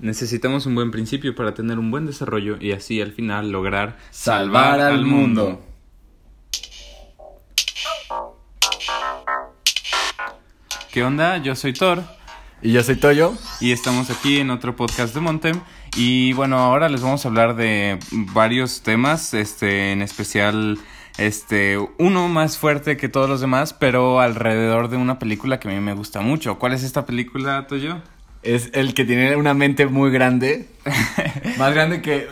Necesitamos un buen principio para tener un buen desarrollo y así al final lograr salvar, al mundo. ¿Qué onda? Yo soy Thor. Y yo soy Toyo. Y estamos aquí en otro podcast de Montem. Y bueno, ahora les vamos a hablar de varios temas, este, en especial, este, uno más fuerte que todos los demás, pero alrededor de una película que a mí me gusta mucho. ¿Cuál es esta película, Toyo? Es el que tiene una mente muy grande. más grande que.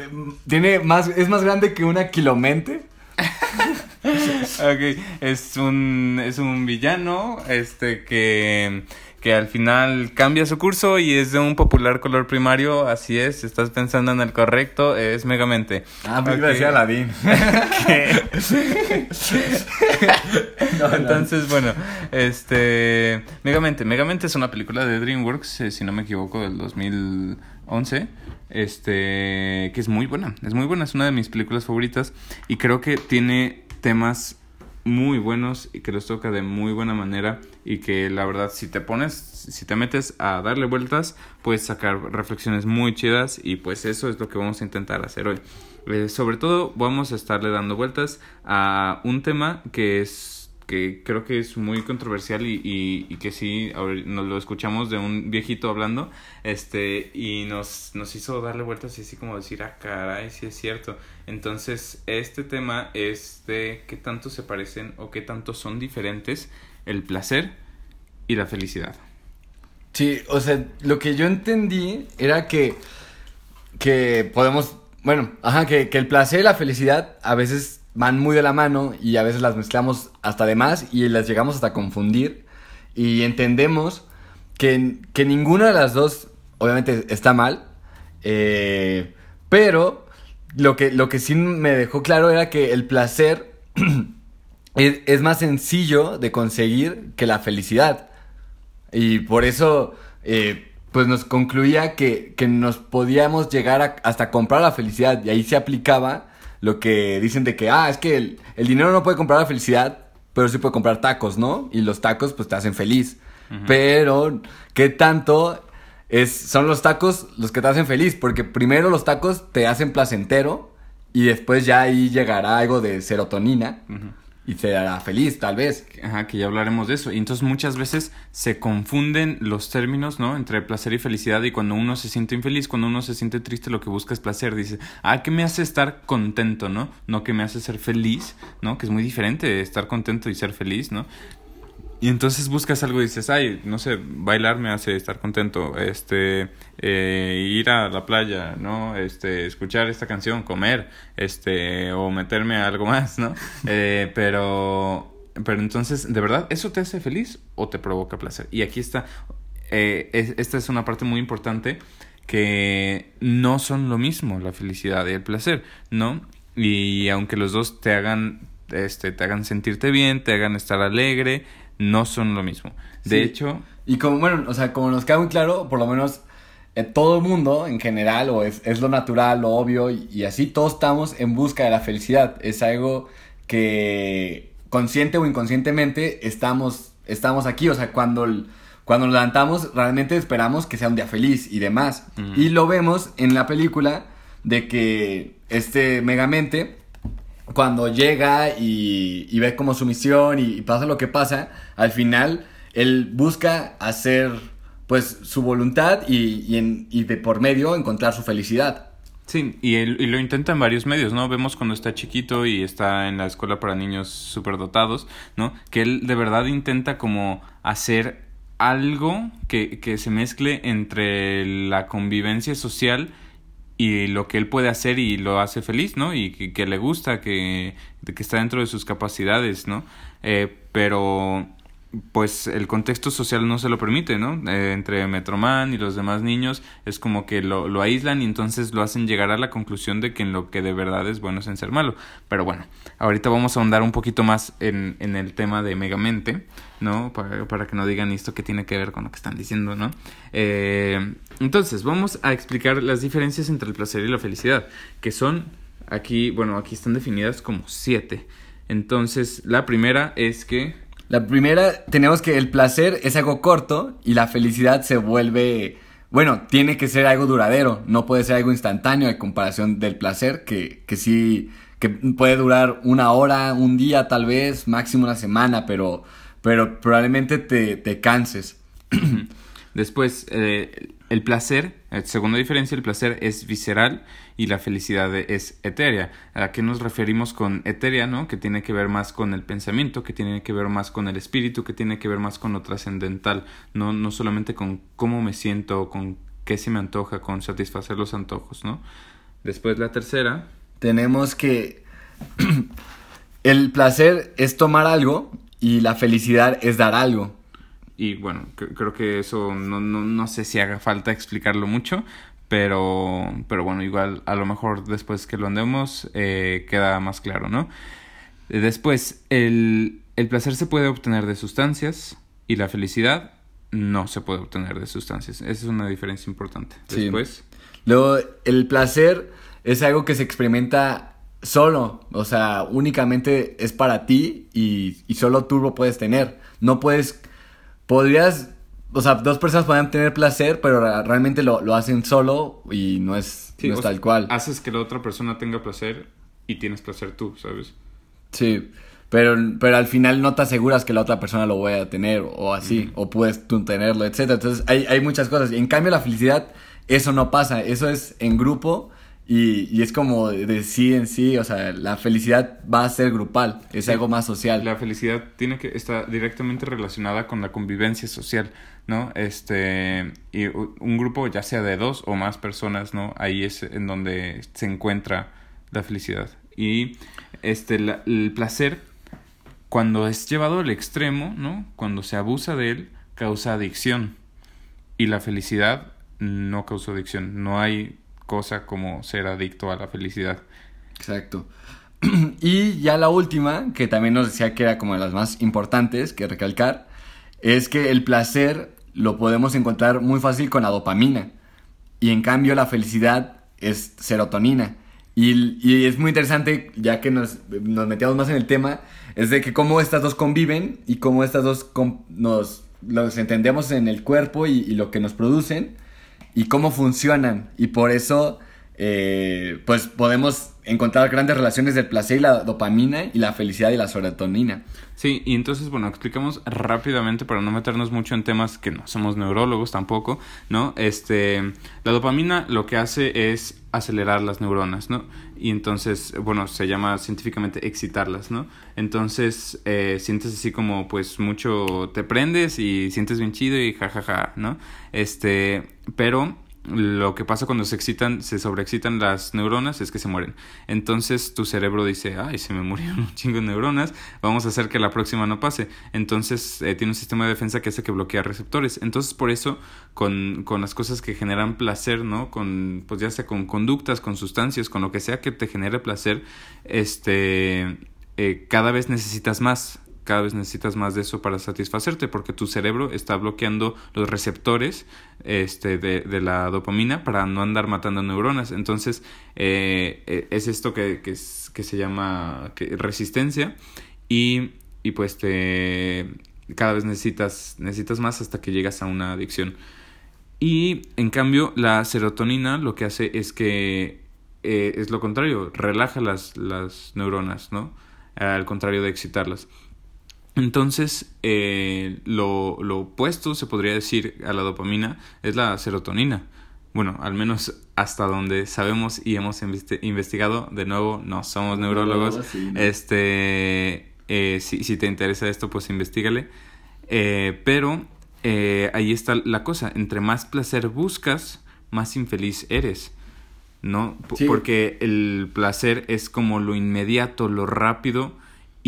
Tiene más. Es más grande que una kilomente. ok, es un. Es un villano. Este que que al final cambia su curso y es de un popular color primario, así es, estás pensando en el correcto, es Megamente. Ah, me okay. decía Aladdin. Entonces, bueno, este Megamente, Megamente es una película de DreamWorks, eh, si no me equivoco, del 2011 este que es muy buena, es muy buena, es una de mis películas favoritas y creo que tiene temas muy buenos y que los toca de muy buena manera y que la verdad si te pones, si te metes a darle vueltas, puedes sacar reflexiones muy chidas y pues eso es lo que vamos a intentar hacer hoy. Eh, sobre todo vamos a estarle dando vueltas a un tema que es que creo que es muy controversial y, y, que sí, nos lo escuchamos de un viejito hablando, este, y nos, nos hizo darle vueltas y así como decir, ah, caray, sí es cierto. Entonces, este tema es de qué tanto se parecen o qué tanto son diferentes el placer y la felicidad. Sí, o sea, lo que yo entendí era que, que podemos, bueno, ajá, que, que el placer y la felicidad a veces van muy de la mano y a veces las mezclamos hasta de más y las llegamos hasta confundir. Y entendemos que, que ninguna de las dos obviamente está mal, eh, pero lo que, lo que sí me dejó claro era que el placer es, más sencillo de conseguir que la felicidad. Y por eso... Eh, pues nos concluía que, que nos podíamos llegar hasta comprar la felicidad y ahí se aplicaba lo que dicen de que, ah, es que el, dinero no puede comprar la felicidad, pero sí puede comprar tacos, ¿no? Y los tacos pues te hacen feliz. Pero, ¿qué tanto es, son los tacos los que te hacen feliz? Porque primero los tacos te hacen placentero y después ya ahí llegará algo de serotonina y te hará feliz, tal vez. Ajá, que ya hablaremos de eso. Y entonces muchas veces se confunden los términos, ¿no? Entre placer y felicidad. Y cuando uno se siente infeliz, cuando uno se siente triste, lo que busca es placer. Dice, ah, ¿qué me hace estar contento, no? No que me hace ser feliz, ¿no? Que es muy diferente estar contento y ser feliz, ¿no? Y entonces buscas algo y dices, ay, no sé, bailar me hace estar contento, este, eh, ir a la playa, ¿no? Este, escuchar esta canción, comer, este, o meterme a algo más, ¿no? Eh, pero, pero entonces, ¿de verdad eso te hace feliz o te provoca placer? Y aquí está, eh, esta es una parte muy importante que no son lo mismo la felicidad y el placer, ¿no? Y aunque los dos te hagan, este, te hagan sentirte bien, te hagan estar alegre, no son lo mismo. De hecho... Y como, bueno, o sea, como nos queda muy claro, por lo menos en todo el mundo en general, o es, es lo natural, lo obvio, y, así todos estamos en busca de la felicidad. Es algo que consciente o inconscientemente estamos, estamos aquí. O sea, cuando, cuando nos levantamos, realmente esperamos que sea un día feliz y demás. Y lo vemos en la película de que este Megamente cuando llega y, ve como su misión y, pasa lo que pasa, al final él busca hacer pues su voluntad y, en, de por medio encontrar su felicidad. Sí, y, él, y lo intenta en varios medios, ¿no? Vemos cuando está chiquito y está en la escuela para niños superdotados, ¿no? Que él de verdad intenta como hacer algo que, que se mezcle entre la convivencia social y lo que él puede hacer y lo hace feliz, ¿no? Y que, le gusta, que, que, está dentro de sus capacidades, ¿no? Eh, pero pues el contexto social no se lo permite, ¿no? Eh, entre Metroman y los demás niños es como que lo, lo, aíslan y entonces lo hacen llegar a la conclusión de que en lo que de verdad es bueno es en ser malo. Pero bueno, ahorita vamos a ahondar un poquito más en, en el tema de Megamente, ¿no? Para, para, que no digan esto que tiene que ver con lo que están diciendo, ¿no? Eh, entonces, vamos a explicar las diferencias entre el placer y la felicidad, que son aquí, bueno, aquí están definidas como siete. Entonces, la primera es que la primera, tenemos que el placer es algo corto y la felicidad se vuelve bueno, tiene que ser algo duradero, no puede ser algo instantáneo en comparación del placer, que, que sí, que puede durar una hora, un día tal vez, máximo una semana, pero, pero probablemente te, te canses. Después, eh, el placer, segunda diferencia, el placer es visceral y la felicidad es etérea. ¿A qué nos referimos con etérea, no? Que tiene que ver más con el pensamiento, que tiene que ver más con el espíritu, que tiene que ver más con lo trascendental, no, no solamente con cómo me siento, con qué se me antoja, con satisfacer los antojos, ¿no? Después la tercera. Tenemos que el placer es tomar algo y la felicidad es dar algo. Y bueno, creo que eso no, no, no sé si haga falta explicarlo mucho, pero, pero bueno, igual a lo mejor después que lo andemos eh, queda más claro, ¿no? Después, el, el placer se puede obtener de sustancias y la felicidad no se puede obtener de sustancias. Esa es una diferencia importante. Después. Luego, el placer es algo que se experimenta solo, o sea, únicamente es para ti y, y solo tú lo puedes tener. No puedes podrías, o sea, dos personas pueden tener placer, pero realmente lo, lo hacen solo y no es, tal cual. Haces que la otra persona tenga placer y tienes placer tú, ¿sabes? Sí, pero, pero al final no te aseguras que la otra persona lo vaya a tener o así, o puedes tú tenerlo, etc. Entonces hay, hay muchas cosas. En cambio la felicidad, eso no pasa, eso es en grupo y, y, es como de sí en sí, o sea, la felicidad va a ser grupal, es algo más social. La felicidad tiene que estar directamente relacionada con la convivencia social, ¿no? Este, y un grupo ya sea de dos o más personas, ¿no? Ahí es en donde se encuentra la felicidad. Y este, el placer, cuando es llevado al extremo, ¿no? Cuando se abusa de él, causa adicción. Y la felicidad no causa adicción, no hay cosa como ser adicto a la felicidad. Exacto. Y ya la última, que también nos decía que era como de las más importantes que recalcar, es que el placer lo podemos encontrar muy fácil con la dopamina. Y en cambio la felicidad es serotonina. Y, y es muy interesante, ya que nos, nos, metíamos más en el tema, es de que cómo estas dos conviven y cómo estas dos nos los entendemos en el cuerpo y, y lo que nos producen y cómo funcionan. Y por eso, eh, pues podemos encontrar grandes relaciones del placer y la dopamina y la felicidad y la serotonina. Sí, y entonces, bueno, explicamos rápidamente para no meternos mucho en temas que no somos neurólogos tampoco, ¿no? Este, la dopamina lo que hace es acelerar las neuronas, ¿no? Y entonces, bueno, se llama científicamente excitarlas, ¿no? Entonces, eh, sientes así como, pues, mucho, te prendes y sientes bien chido y jajaja, ja, ja, ¿no? Este, pero lo que pasa cuando se excitan, se sobreexcitan las neuronas es que se mueren. Entonces tu cerebro dice, ay, se me murieron un chingo de neuronas, vamos a hacer que la próxima no pase. Entonces eh, tiene un sistema de defensa que hace que bloquea receptores. Entonces por eso con, con las cosas que generan placer, ¿no? Con, pues ya sea con conductas, con sustancias, con lo que sea que te genere placer, este, eh, cada vez necesitas más cada vez necesitas más de eso para satisfacerte porque tu cerebro está bloqueando los receptores este, de, de la dopamina para no andar matando neuronas. Entonces eh, eh, es esto que, que, que se llama resistencia y, y pues te, cada vez necesitas, necesitas más hasta que llegas a una adicción. Y en cambio la serotonina lo que hace es que eh, es lo contrario, relaja las, las neuronas, ¿no? Al contrario de excitarlas. Entonces, eh, lo, lo, opuesto, se podría decir, a la dopamina es la serotonina. Bueno, al menos hasta donde sabemos y hemos investigado, de nuevo, no somos neurólogos. Este, eh, si, si, te interesa esto, pues investigale. Eh, pero eh, ahí está la cosa, entre más placer buscas, más infeliz eres. ¿No? Porque el placer es como lo inmediato, lo rápido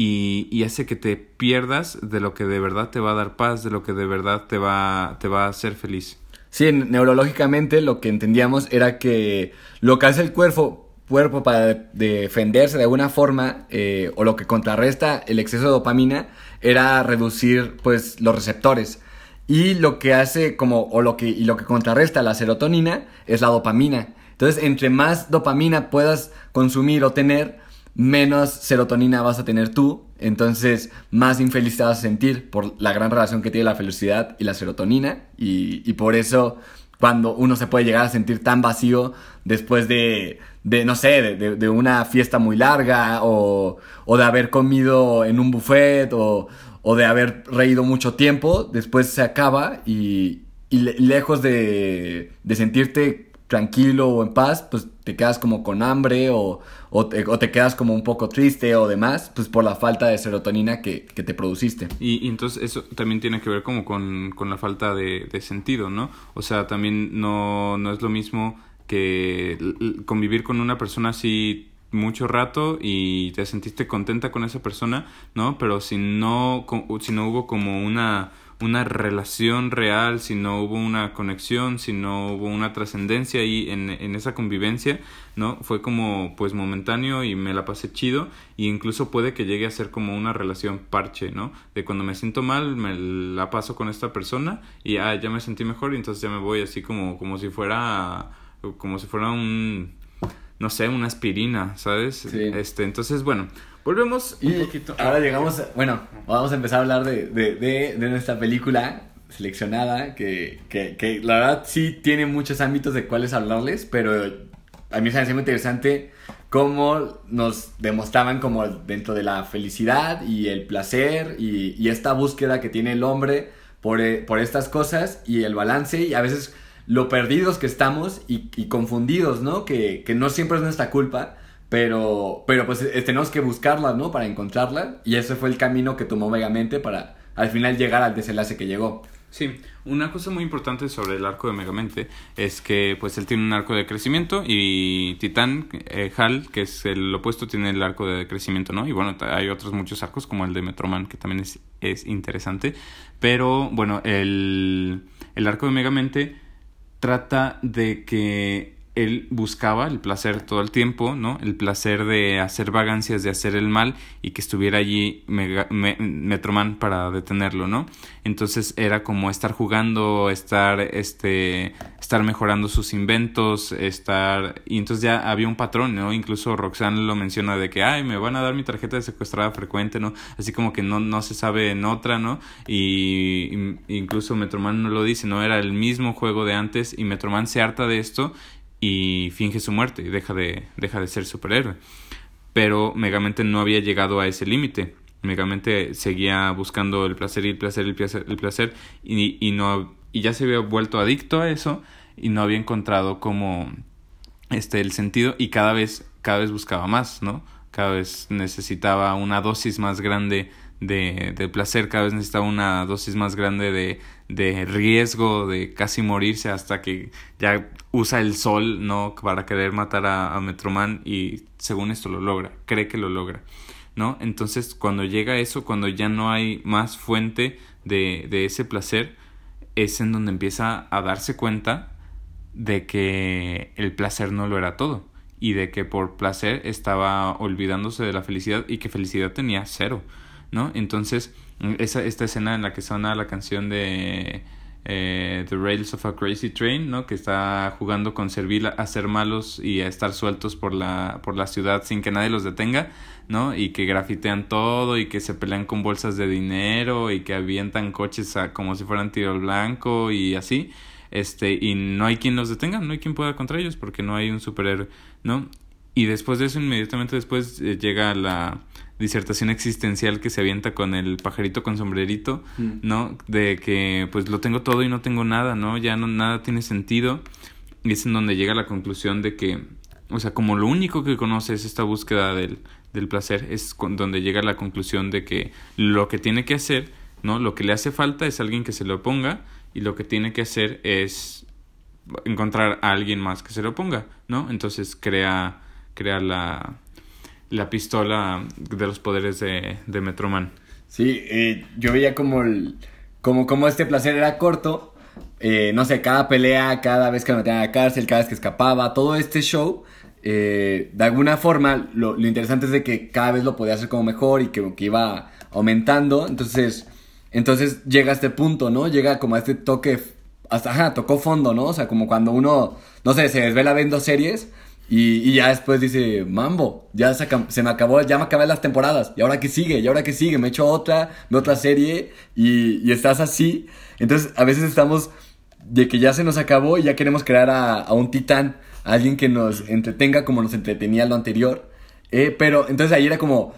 y, hace que te pierdas de lo que de verdad te va a dar paz, de lo que de verdad te va, te va a hacer feliz. Sí, neurológicamente lo que entendíamos era que lo que hace el cuerpo, cuerpo para defenderse de alguna forma eh, o lo que contrarresta el exceso de dopamina era reducir pues los receptores y lo que hace como o lo que y lo que contrarresta la serotonina es la dopamina entonces entre más dopamina puedas consumir o tener menos serotonina vas a tener tú, entonces más infeliz te vas a sentir por la gran relación que tiene la felicidad y la serotonina y, por eso cuando uno se puede llegar a sentir tan vacío después de, de no sé, de, de, una fiesta muy larga o, o, de haber comido en un buffet o, o, de haber reído mucho tiempo, después se acaba y, y lejos de, de sentirte tranquilo o en paz, pues te quedas como con hambre o, o, te, quedas como un poco triste o demás, pues por la falta de serotonina que, que te produciste. Y, entonces eso también tiene que ver como con, con la falta de, de, sentido, ¿no? O sea, también no, no es lo mismo que convivir con una persona así mucho rato y te sentiste contenta con esa persona, ¿no? Pero si no, si no hubo como una una relación real, si no hubo una conexión, si no hubo una trascendencia ahí en, en, esa convivencia, ¿no? Fue como pues momentáneo y me la pasé chido y incluso puede que llegue a ser como una relación parche, ¿no? De cuando me siento mal, me la paso con esta persona y ah, ya me sentí mejor y entonces ya me voy así como, como si fuera, como si fuera un, no sé, una aspirina, ¿sabes? Este, entonces, bueno, Volvemos un poquito. Ahora llegamos, bueno, vamos a empezar a hablar de, de, de, nuestra película seleccionada, que, que, que, la verdad sí tiene muchos ámbitos de cuáles hablarles, pero a mí me parece muy interesante cómo nos demostraban como dentro de la felicidad y el placer y, y esta búsqueda que tiene el hombre por, eh, por, estas cosas y el balance y a veces lo perdidos que estamos y, y confundidos, ¿no? Que, que no siempre es nuestra culpa pero, pero pues eh, tenemos que buscarla, ¿no? Para encontrarla. Y ese fue el camino que tomó Megamente para al final llegar al desenlace que llegó. Sí, una cosa muy importante sobre el arco de Megamente es que pues él tiene un arco de crecimiento y Titán, eh, Hal, que es el opuesto, tiene el arco de crecimiento, ¿no? Y bueno, hay otros muchos arcos como el de Metroman que también es, es interesante, pero bueno, el, el arco de Megamente trata de que él buscaba el placer todo el tiempo, ¿no? El placer de hacer vagancias, de hacer el mal y que estuviera allí Metroman para detenerlo, ¿no? Entonces era como estar jugando, estar, este, estar mejorando sus inventos, estar... Y entonces ya había un patrón, ¿no? Incluso Roxanne lo menciona de que, ay, me van a dar mi tarjeta de secuestrada frecuente, ¿no? Así como que no, no se sabe en otra, ¿no? Y, incluso Metroman no lo dice, ¿no? Era el mismo juego de antes y Metroman se harta de esto y finge su muerte y deja de, deja de ser superhéroe. Pero Megamente no había llegado a ese límite. Megamente seguía buscando el placer y el placer y el placer, el placer y, y, no, y ya se había vuelto adicto a eso y no había encontrado como este, el sentido y cada vez, cada vez buscaba más, ¿no? Cada vez necesitaba una dosis más grande de, de placer, cada vez necesitaba una dosis más grande de, de riesgo, de casi morirse hasta que ya usa el sol, ¿no? Para querer matar a, a Metroman y según esto lo logra, cree que lo logra, ¿no? Entonces cuando llega eso, cuando ya no hay más fuente de, de ese placer, es en donde empieza a darse cuenta de que el placer no lo era todo y de que por placer estaba olvidándose de la felicidad y que felicidad tenía cero, ¿no? Entonces, esa, esta escena en la que suena la canción de eh, The Rails of a Crazy Train, ¿no? Que está jugando con servir a ser malos y a estar sueltos por la, por la ciudad sin que nadie los detenga, ¿no? Y que grafitean todo y que se pelean con bolsas de dinero y que avientan coches como si fueran tiro blanco y así. Este, y no hay quien los detenga, no hay quien pueda contra ellos porque no hay un superhéroe, ¿no? Y después de eso, inmediatamente después eh, llega la disertación existencial que se avienta con el pajarito con sombrerito, mm. ¿no? De que pues lo tengo todo y no tengo nada, ¿no? Ya no nada tiene sentido. Y es en donde llega la conclusión de que, o sea, como lo único que conoce es esta búsqueda del, del placer, es donde llega la conclusión de que lo que tiene que hacer, ¿no? Lo que le hace falta es alguien que se lo ponga y lo que tiene que hacer es encontrar a alguien más que se lo ponga, ¿no? Entonces crea crea la, la pistola de los poderes de, de Metroman. Sí, eh, yo veía como, el, como, como este placer era corto. Eh, no sé, cada pelea, cada vez que me metían a la cárcel, cada vez que escapaba, todo este show, eh, de alguna forma, lo, lo, interesante es de que cada vez lo podía hacer como mejor y que, que, iba aumentando. Entonces, entonces llega a este punto, ¿no? Llega como a este toque, hasta, ajá, tocó fondo, ¿no? O sea, como cuando uno, no sé, se desvela viendo series y, y, ya después dice, mambo, ya se, me acabó, ya me acabé las temporadas. ¿Y ahora qué sigue? ¿Y ahora qué sigue? Me echo otra, me otra serie y, y, estás así. Entonces, a veces estamos de que ya se nos acabó y ya queremos crear a, a un titán, a alguien que nos entretenga como nos entretenía lo anterior. Eh, pero entonces ahí era como,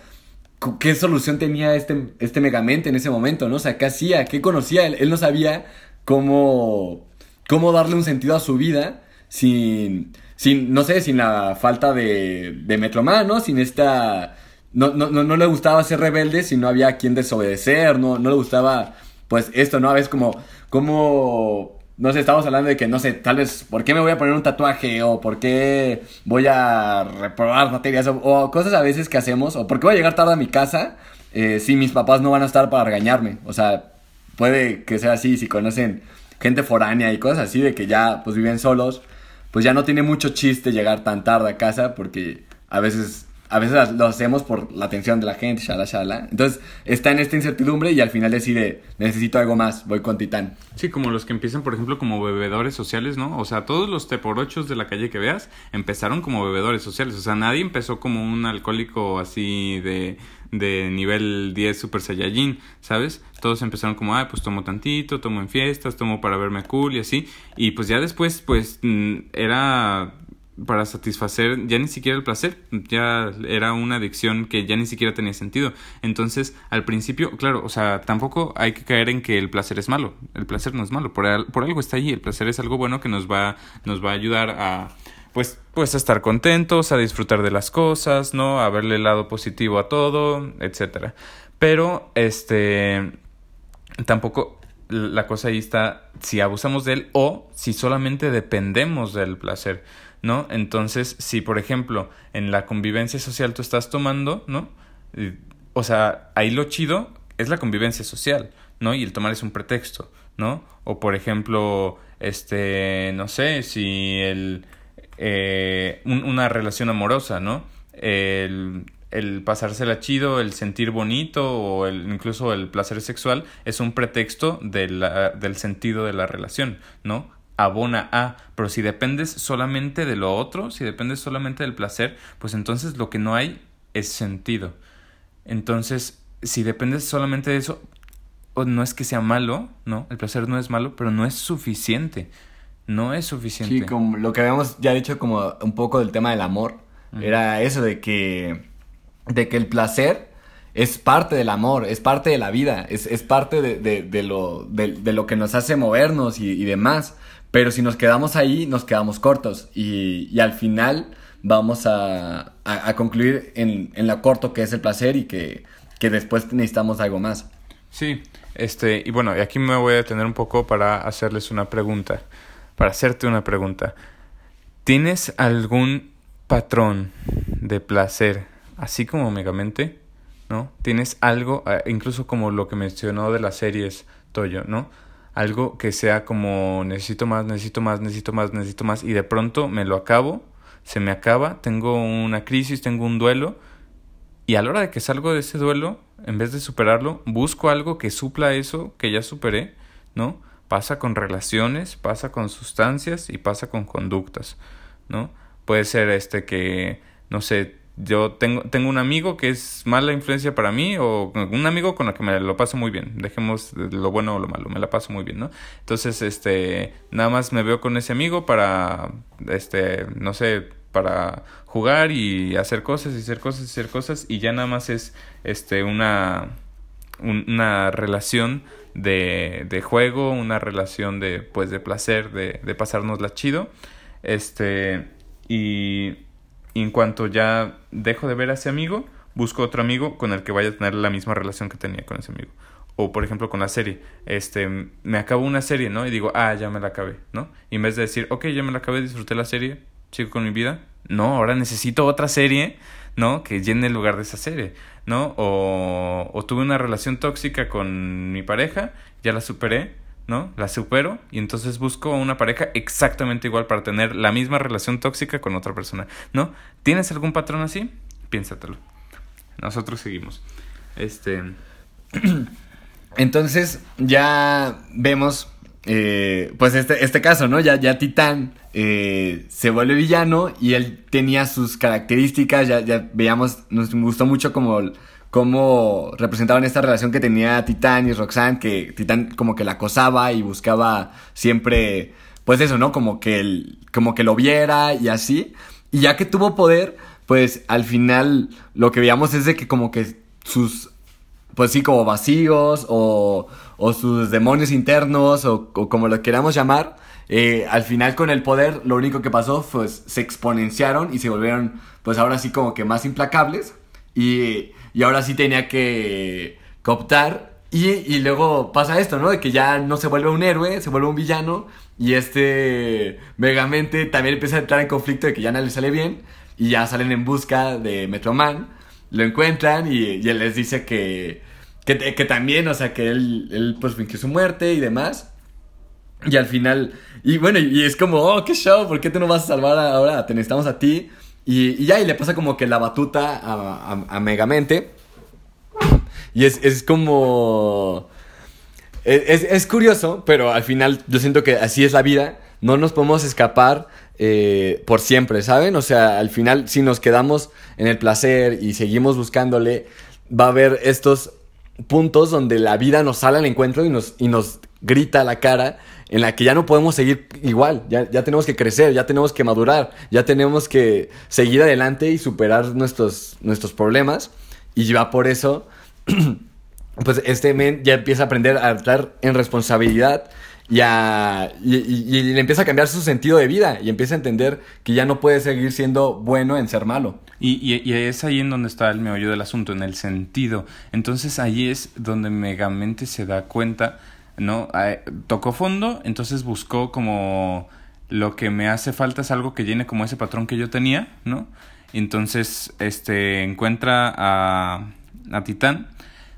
¿qué solución tenía este, este Megamente en ese momento, no? O sea, ¿qué hacía? ¿Qué conocía? Él, él no sabía cómo, cómo darle un sentido a su vida sin, sin no sé, sin la falta de, de Metroman, ¿no? Sin esta... No, no, no, no le gustaba ser rebelde si no había quien desobedecer, no, no le gustaba, pues esto, ¿no? A veces como, como no sé, estamos hablando de que, no sé, tal vez, ¿por qué me voy a poner un tatuaje? O ¿por qué voy a reprobar materias? O, cosas a veces que hacemos, o ¿por qué voy a llegar tarde a mi casa eh, si mis papás no van a estar para regañarme? O sea, puede que sea así, si conocen gente foránea y cosas así, de que ya, pues, viven solos, pues ya no tiene mucho chiste llegar tan tarde a casa porque a veces a veces lo hacemos por la atención de la gente, shala, shala. Entonces está en esta incertidumbre y al final decide, necesito algo más, voy con Titán. Sí, como los que empiezan, por ejemplo, como bebedores sociales, ¿no? O sea, todos los teporochos de la calle que veas empezaron como bebedores sociales. O sea, nadie empezó como un alcohólico así de, de nivel 10 Super Saiyajin, ¿sabes? Todos empezaron como, ah, pues tomo tantito, tomo en fiestas, tomo para verme cool y así. Y pues ya después, pues mm, era para satisfacer ya ni siquiera el placer, ya era una adicción que ya ni siquiera tenía sentido. Entonces, al principio, claro, o sea, tampoco hay que caer en que el placer es malo. El placer no es malo, por, por algo está allí. El placer es algo bueno que nos va, nos va a ayudar a, pues, pues a estar contentos, a disfrutar de las cosas, ¿no? A verle el lado positivo a todo, etcétera. Pero, este, tampoco la cosa ahí está si abusamos de él o si solamente dependemos del placer. ¿no? Entonces, si por ejemplo en la convivencia social tú estás tomando, ¿no? O sea, ahí lo chido es la convivencia social, ¿no? Y el tomar es un pretexto, ¿no? O por ejemplo, este, no sé, si el, eh, una relación amorosa, ¿no? El, el pasársela chido, el sentir bonito o el, incluso el placer sexual es un pretexto del sentido de la relación, ¿no? abona a, pero si dependes solamente de lo otro, si dependes solamente del placer, pues entonces lo que no hay es sentido. Entonces, si dependes solamente de eso, no es que sea malo, ¿no? El placer no es malo, pero no es suficiente. No es suficiente. Sí, como lo que habíamos ya dicho como un poco del tema del amor, era eso de que de que el placer es parte del amor, es parte de la vida, es, es parte de, de, de lo, de, lo que nos hace movernos y, y demás. Pero si nos quedamos ahí, nos quedamos cortos y, y al final vamos a, a, concluir en, en, lo corto que es el placer y que, que, después necesitamos algo más. Sí, este, y bueno, y aquí me voy a detener un poco para hacerles una pregunta, para hacerte una pregunta. ¿Tienes algún patrón de placer, así como Megamente? ¿No? ¿Tienes algo, eh, incluso como lo que mencionó de las series Toyo, ¿no? algo que sea como necesito más, necesito más, necesito más, necesito más y de pronto me lo acabo, se me acaba, tengo una crisis, tengo un duelo y a la hora de que salgo de ese duelo, en vez de superarlo, busco algo que supla eso que ya superé, ¿no? Pasa con relaciones, pasa con sustancias y pasa con conductas, ¿no? Puede ser este que, no sé, yo tengo, tengo un amigo que es mala influencia para mí o un amigo con el que me lo paso muy bien. Dejemos lo bueno o lo malo, me la paso muy bien, ¿no? Entonces, este, nada más me veo con ese amigo para, este, no sé, para jugar y hacer cosas y hacer cosas y hacer cosas y ya nada más es, este, una, una relación de, de juego, una relación de, pues, de placer, de, de pasárnosla chido, este, y en cuanto ya dejo de ver a ese amigo, busco otro amigo con el que vaya a tener la misma relación que tenía con ese amigo. O por ejemplo con la serie, este, me acabo una serie, ¿no? Y digo, ah, ya me la acabé, ¿no? Y en vez de decir, ok, ya me la acabé, disfruté la serie, sigo con mi vida, no, ahora necesito otra serie, ¿no? Que llene el lugar de esa serie, ¿no? O, o tuve una relación tóxica con mi pareja, ya la superé, ¿no? La supero y entonces busco una pareja exactamente igual para tener la misma relación tóxica con otra persona, ¿no? ¿Tienes algún patrón así? Piénsatelo. Nosotros seguimos. Este. Entonces, ya vemos. Eh, pues este, este caso, ¿no? Ya, ya Titán eh, se vuelve villano y él tenía sus características, ya, ya veíamos, nos gustó mucho como cómo representaban esta relación que tenía Titán y Roxanne, que Titán como que la acosaba y buscaba siempre, pues eso, ¿no? Como que, el, como que lo viera y así. Y ya que tuvo poder, pues al final lo que veíamos es de que como que sus, pues sí, como vacíos o, o sus demonios internos o, como lo queramos llamar, eh, al final con el poder lo único que pasó fue pues, se exponenciaron y se volvieron pues ahora sí como que más implacables. Y, y ahora sí tenía que, cooptar. Y, y, luego pasa esto, ¿no? De que ya no se vuelve un héroe, se vuelve un villano. Y este Megamente también empieza a entrar en conflicto de que ya no le sale bien. Y ya salen en busca de Metroman, lo encuentran y, y él les dice que, que, que, también, o sea, que él, él pues fingió su muerte y demás. Y al final, y bueno, y es como, oh, qué show, ¿por qué te no vas a salvar ahora? Te necesitamos a ti. Y, ya, y le pasa como que la batuta a, a, Megamente. Y es, es como... Es, es, curioso, pero al final yo siento que así es la vida. No nos podemos escapar eh, por siempre, ¿saben? O sea, al final si nos quedamos en el placer y seguimos buscándole, va a haber estos puntos donde la vida nos sale al encuentro y nos, y nos grita a la cara en la que ya no podemos seguir igual, ya, ya tenemos que crecer, ya tenemos que madurar, ya tenemos que seguir adelante y superar nuestros, nuestros problemas. Y ya por eso, pues este men ya empieza a aprender a estar en responsabilidad y, a, y, le empieza a cambiar su sentido de vida y empieza a entender que ya no puede seguir siendo bueno en ser malo. Y, y, es ahí en donde está el meollo del asunto, en el sentido. Entonces ahí es donde Megamente se da cuenta ¿no? Tocó fondo, entonces buscó como lo que me hace falta es algo que llene como ese patrón que yo tenía, ¿no? Entonces, este, encuentra a, a Titán,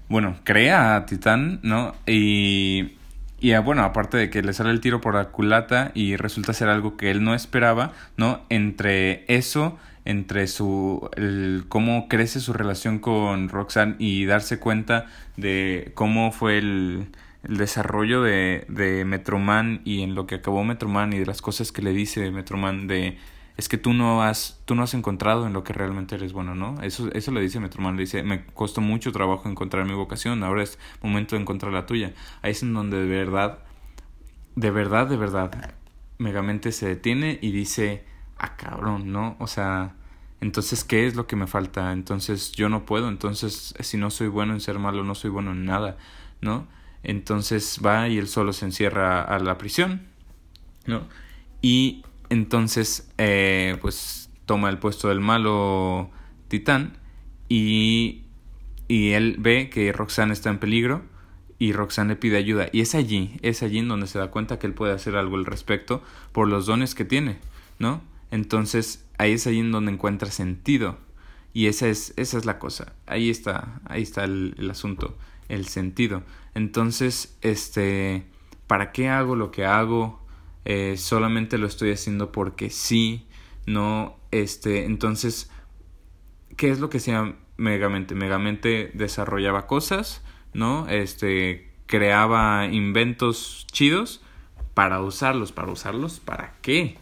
bueno, crea a Titán, ¿no? Y, y bueno, aparte de que le sale el tiro por la culata y resulta ser algo que él no esperaba, ¿no? Entre eso, entre su, el, cómo crece su relación con Roxanne y darse cuenta de cómo fue el, el desarrollo de, de Metroman y en lo que acabó Metroman y de las cosas que le dice Metroman de es que tú no has tú no has encontrado en lo que realmente eres bueno, ¿no? Eso eso le dice Metroman, le dice, "Me costó mucho trabajo encontrar mi vocación, ahora es momento de encontrar la tuya." Ahí es en donde de verdad de verdad, de verdad Megamente se detiene y dice, "Ah, cabrón, ¿no? O sea, entonces, ¿qué es lo que me falta? Entonces, yo no puedo. Entonces, si no soy bueno en ser malo, no soy bueno en nada, ¿no? Entonces va y él solo se encierra a la prisión, ¿no? Y entonces, eh, pues toma el puesto del malo titán y, y él ve que Roxanne está en peligro y Roxanne le pide ayuda. Y es allí, es allí en donde se da cuenta que él puede hacer algo al respecto por los dones que tiene, ¿no? Entonces, ahí es allí en donde encuentra sentido. Y esa es, esa es la cosa. Ahí está, ahí está el asunto el sentido. Entonces, este, ¿para qué hago lo que hago? Eh, solamente lo estoy haciendo porque sí, no, este, entonces, ¿qué es lo que sea Megamente? Megamente desarrollaba cosas, ¿no? Este, creaba inventos chidos para usarlos, para usarlos, ¿para qué?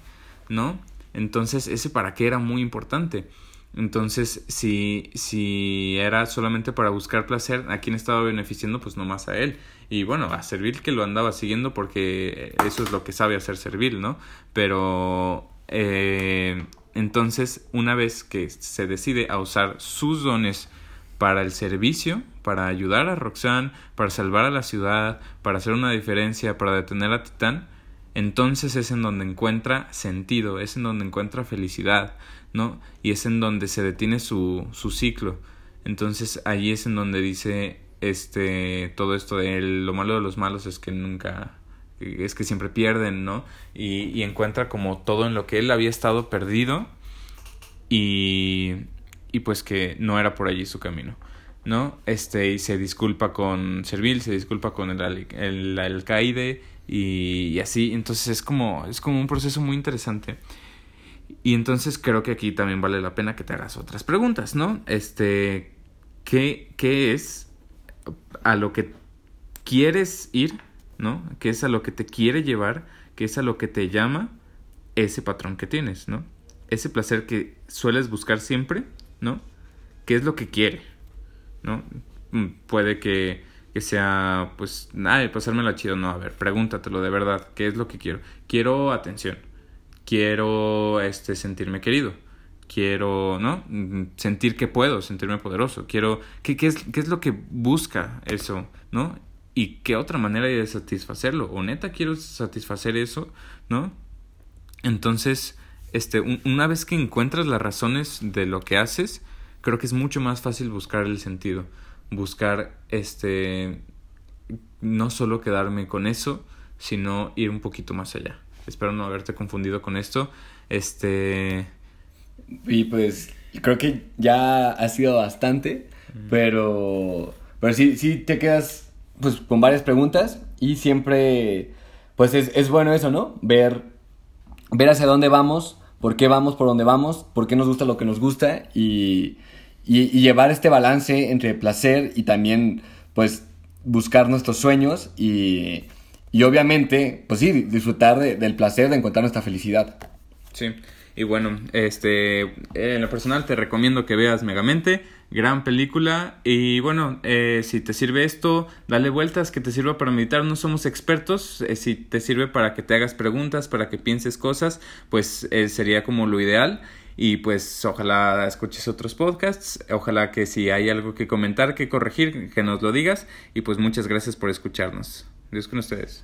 ¿No? Entonces, ese para qué era muy importante. Entonces, si, si era solamente para buscar placer, ¿a quién estaba beneficiando? Pues nomás a él. Y bueno, a Servil que lo andaba siguiendo porque eso es lo que sabe hacer Servil, ¿no? Pero eh, entonces, una vez que se decide a usar sus dones para el servicio, para ayudar a Roxanne, para salvar a la ciudad, para hacer una diferencia, para detener a Titán, entonces es en donde encuentra sentido, es en donde encuentra felicidad, ¿no? Y es en donde se detiene su, su ciclo. Entonces ahí es en donde dice este todo esto de lo malo de los malos es que nunca es que siempre pierden, ¿no? Y, y encuentra como todo en lo que él había estado perdido y, y pues que no era por allí su camino, ¿no? Este, y se disculpa con Servil, se disculpa con el, el, alcaide y, y, así, entonces es como, es como un proceso muy interesante y entonces creo que aquí también vale la pena que te hagas otras preguntas, ¿no? Este, ¿qué, qué es a lo que quieres ir, ¿no? ¿Qué es a lo que te quiere llevar? ¿Qué es a lo que te llama ese patrón que tienes, ¿no? Ese placer que sueles buscar siempre, ¿no? ¿Qué es lo que quiere? ¿no? Mm, puede que, que sea, pues, ay, pasármela chido, no, a ver, pregúntatelo de verdad, ¿qué es lo que quiero? Quiero atención, quiero, este, sentirme querido, quiero, ¿no? Sentir que puedo, sentirme poderoso, quiero, ¿qué, qué, es, qué es lo que busca eso, ¿no? ¿Y qué otra manera de satisfacerlo? ¿O neta quiero satisfacer eso, ¿no? Entonces, este, una vez que encuentras las razones de lo que haces, creo que es mucho más fácil buscar el sentido, buscar este no solo quedarme con eso, sino ir un poquito más allá. Espero no haberte confundido con esto. Este y pues creo que ya ha sido bastante, pero pero sí sí te quedas pues con varias preguntas y siempre pues es, es bueno eso, ¿no? Ver ver hacia dónde vamos, por qué vamos por dónde vamos, por qué nos gusta lo que nos gusta y, y, llevar este balance entre placer y también pues buscar nuestros sueños y, y obviamente pues sí, disfrutar del placer de encontrar nuestra felicidad. Sí. Y bueno, este, en lo personal te recomiendo que veas Megamente, gran película. Y bueno, eh, si te sirve esto, dale vueltas, que te sirva para meditar. No somos expertos, eh, si te sirve para que te hagas preguntas, para que pienses cosas, pues eh, sería como lo ideal. Y pues ojalá escuches otros podcasts, ojalá que si hay algo que comentar, que corregir, que nos lo digas. Y pues muchas gracias por escucharnos. Deus que nos traz.